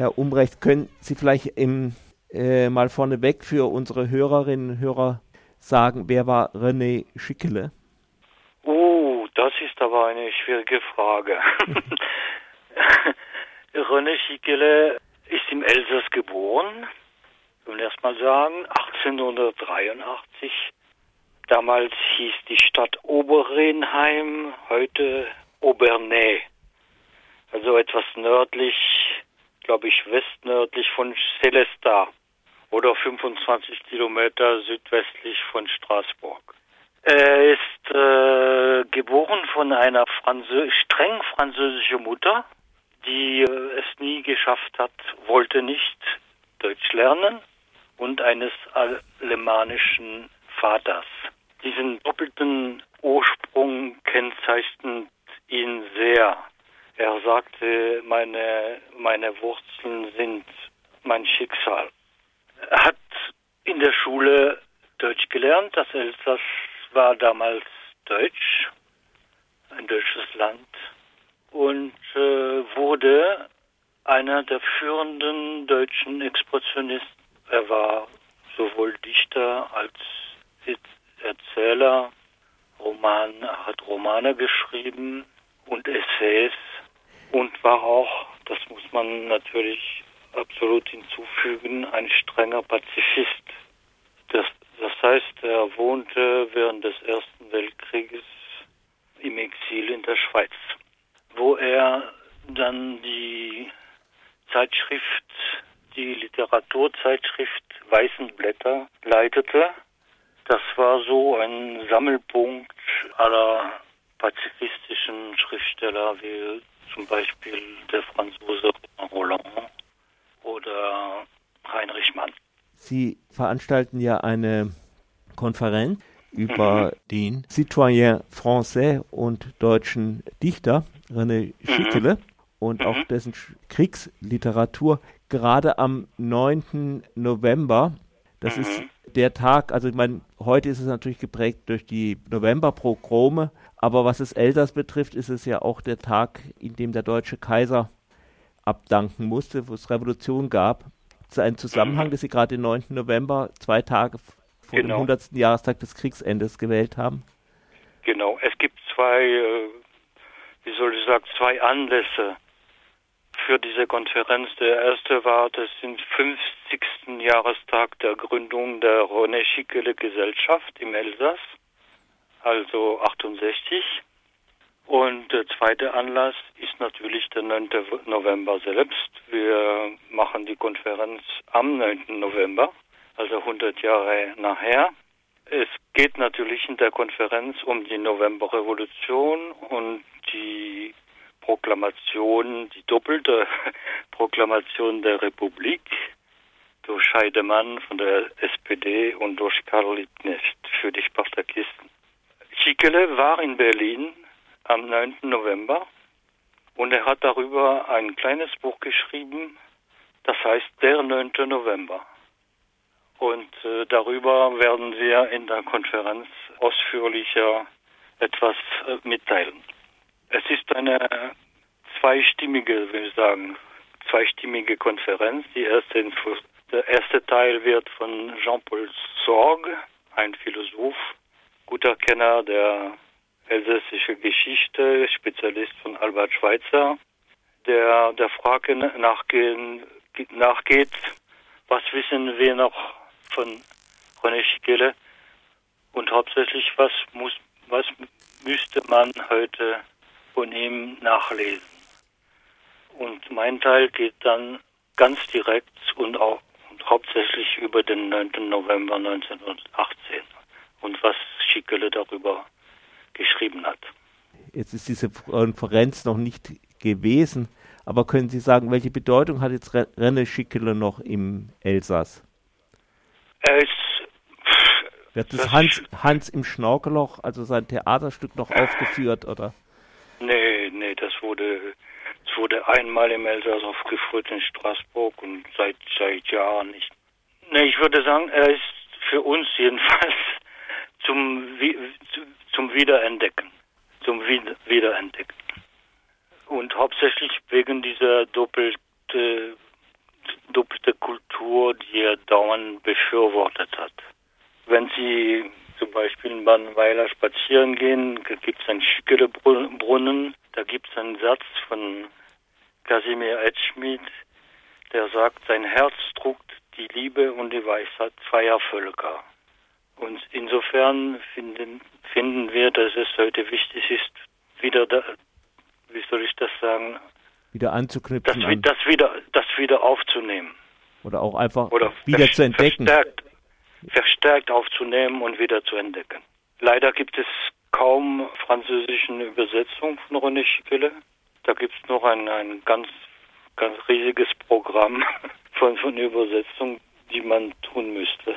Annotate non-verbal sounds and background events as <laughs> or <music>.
Herr Umbrecht, können Sie vielleicht im, äh, mal vorneweg für unsere Hörerinnen und Hörer sagen, wer war René Schickele? Oh, das ist aber eine schwierige Frage. <laughs> René Schickele ist im Elsass geboren, ich will erst mal sagen, 1883. Damals hieß die Stadt Oberrenheim, heute Obernay. Also etwas nördlich, glaube ich, westnördlich von Celestat oder 25 Kilometer südwestlich von Straßburg. Er ist äh, geboren von einer Franzö streng französische Mutter, die äh, es nie geschafft hat, wollte nicht Deutsch lernen und eines alemannischen Vaters. Diesen doppelten Ursprung kennzeichnet ihn sehr. Er sagte, meine, meine Wurzeln sind mein Schicksal. Er hat in der Schule Deutsch gelernt. Das Elsass war damals Deutsch, ein deutsches Land, und äh, wurde einer der führenden deutschen Expressionisten. Er war sowohl Dichter als Erzähler, Roman, hat Romane geschrieben und Essays war auch, das muss man natürlich absolut hinzufügen, ein strenger Pazifist. Das, das heißt, er wohnte während des Ersten Weltkrieges im Exil in der Schweiz, wo er dann die Zeitschrift, die Literaturzeitschrift Weißen Blätter leitete. Das war so ein Sammelpunkt aller pazifistischen Schriftsteller wie zum Beispiel der Franzose Roland oder Heinrich Mann. Sie veranstalten ja eine Konferenz über mhm. den Citoyen Français und deutschen Dichter René Schickele mhm. und mhm. auch dessen Kriegsliteratur gerade am 9. November. Das ist mhm. Der Tag, also ich meine, heute ist es natürlich geprägt durch die Novemberpogrome, aber was es Elsass betrifft, ist es ja auch der Tag, in dem der deutsche Kaiser abdanken musste, wo es Revolution gab. Einem Zusammenhang, mhm. dass Sie gerade den 9. November, zwei Tage vor genau. dem 100. Jahrestag des Kriegsendes gewählt haben? Genau, es gibt zwei, äh, wie soll ich sagen, zwei Anlässe für diese Konferenz. Der erste war das den 50. Jahrestag der Gründung der René Schickele Gesellschaft im Elsass, also 68. Und der zweite Anlass ist natürlich der 9. November selbst. Wir machen die Konferenz am 9. November, also 100 Jahre nachher. Es geht natürlich in der Konferenz um die Novemberrevolution und die Proklamation, die doppelte <laughs> Proklamation der Republik durch Scheidemann von der SPD und durch Karl Liebknecht für die Spartakisten. Schickele war in Berlin am 9. November und er hat darüber ein kleines Buch geschrieben, das heißt Der 9. November. Und äh, darüber werden wir in der Konferenz ausführlicher etwas äh, mitteilen. Es ist eine zweistimmige, will ich sagen, zweistimmige Konferenz. Die erste, der erste Teil wird von Jean-Paul Sorgue, ein Philosoph, guter Kenner der elsässische Geschichte, Spezialist von Albert Schweitzer, der der Frage nachgehen, nachgeht, was wissen wir noch von René Schickele und hauptsächlich, was muss, was müsste man heute von ihm nachlesen. Und mein Teil geht dann ganz direkt und auch hauptsächlich über den 9. November 1918 und was Schickele darüber geschrieben hat. Jetzt ist diese Konferenz noch nicht gewesen, aber können Sie sagen, welche Bedeutung hat jetzt René Schickele noch im Elsass? Er ist wird das, das Hans, Hans im Schnorkeloch, also sein Theaterstück, noch <laughs> aufgeführt, oder? Nee, nee, das wurde, wurde einmal im Elsass aufgeführt in Straßburg und seit, seit Jahren nicht. Nee, ich würde sagen, er ist für uns <laughs> jedenfalls zum, zum Wiederentdecken. Zum Wiederentdecken. Und hauptsächlich wegen dieser doppelten die er dauernd befürwortet hat. Wenn Sie zum Beispiel in Badenweiler spazieren gehen, gibt es einen Schickele-Brunnen, da gibt es einen Satz von Casimir Edschmidt, der sagt, sein Herz druckt die Liebe und die Weisheit zweier Völker. Und insofern finden, finden wir, dass es heute wichtig ist, wieder, da, wie soll ich das sagen, wieder anzuknüpfen. Das, das, wieder, das wieder aufzunehmen. Oder auch einfach Oder wieder zu entdecken. Verstärkt, verstärkt aufzunehmen und wieder zu entdecken. Leider gibt es kaum französischen Übersetzungen von René Schickele. Da gibt es noch ein, ein ganz, ganz riesiges Programm <laughs> von, von Übersetzungen, die man tun müsste.